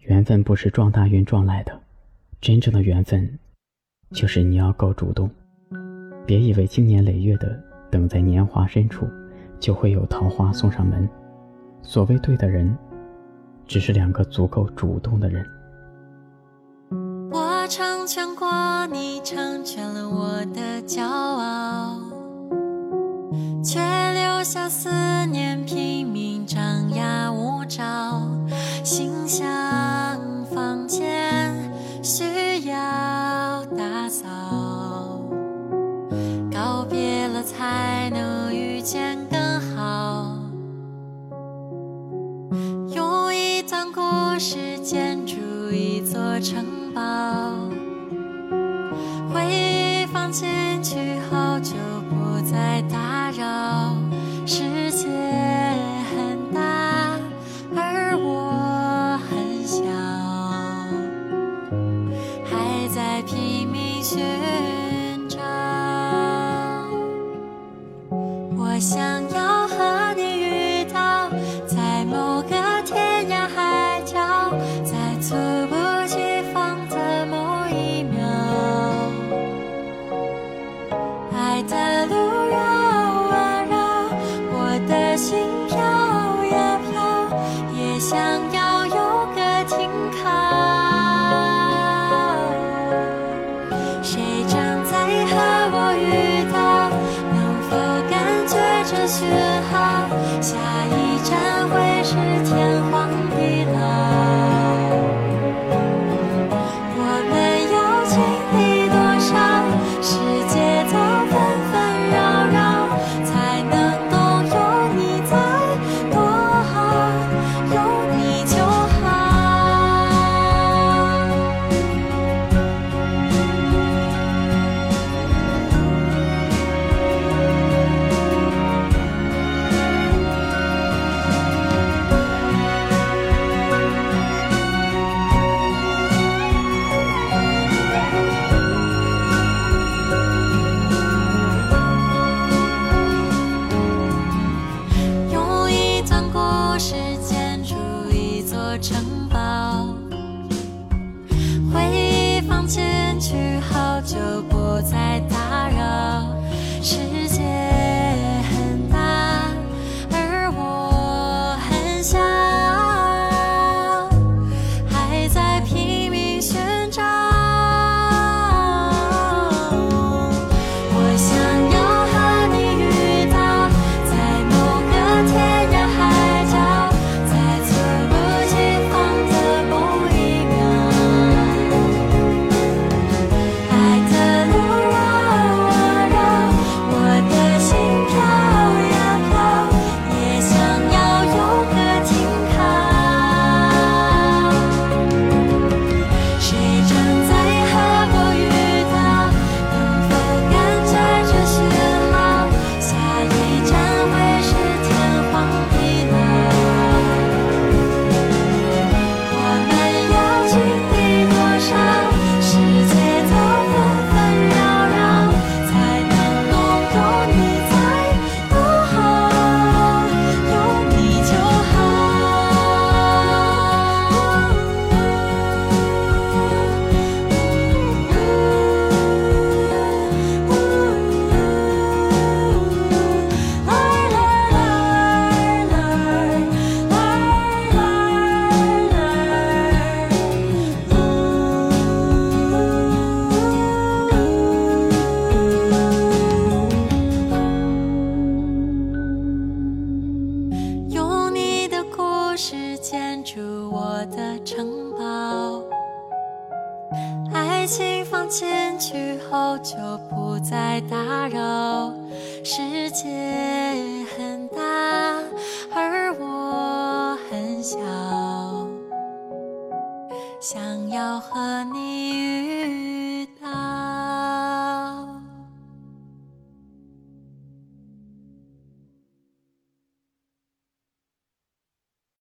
缘分不是撞大运撞来的，真正的缘分，就是你要够主动。别以为经年累月的等在年华深处，就会有桃花送上门。所谓对的人，只是两个足够主动的人。我成全过你，成全了我的骄傲，却留下思念拼才能遇见更好，用一段故事建筑一座城堡，回忆放进去后就不再打扰。世界很大，而我很小，还在拼命学我想要和你遇到，在某个天涯海角，在猝不及防的某一秒，爱的路绕啊绕，我的心飘呀飘，也想要是天就城堡，爱情放进去后就不再打扰。世界很大，而我很小，想要和你。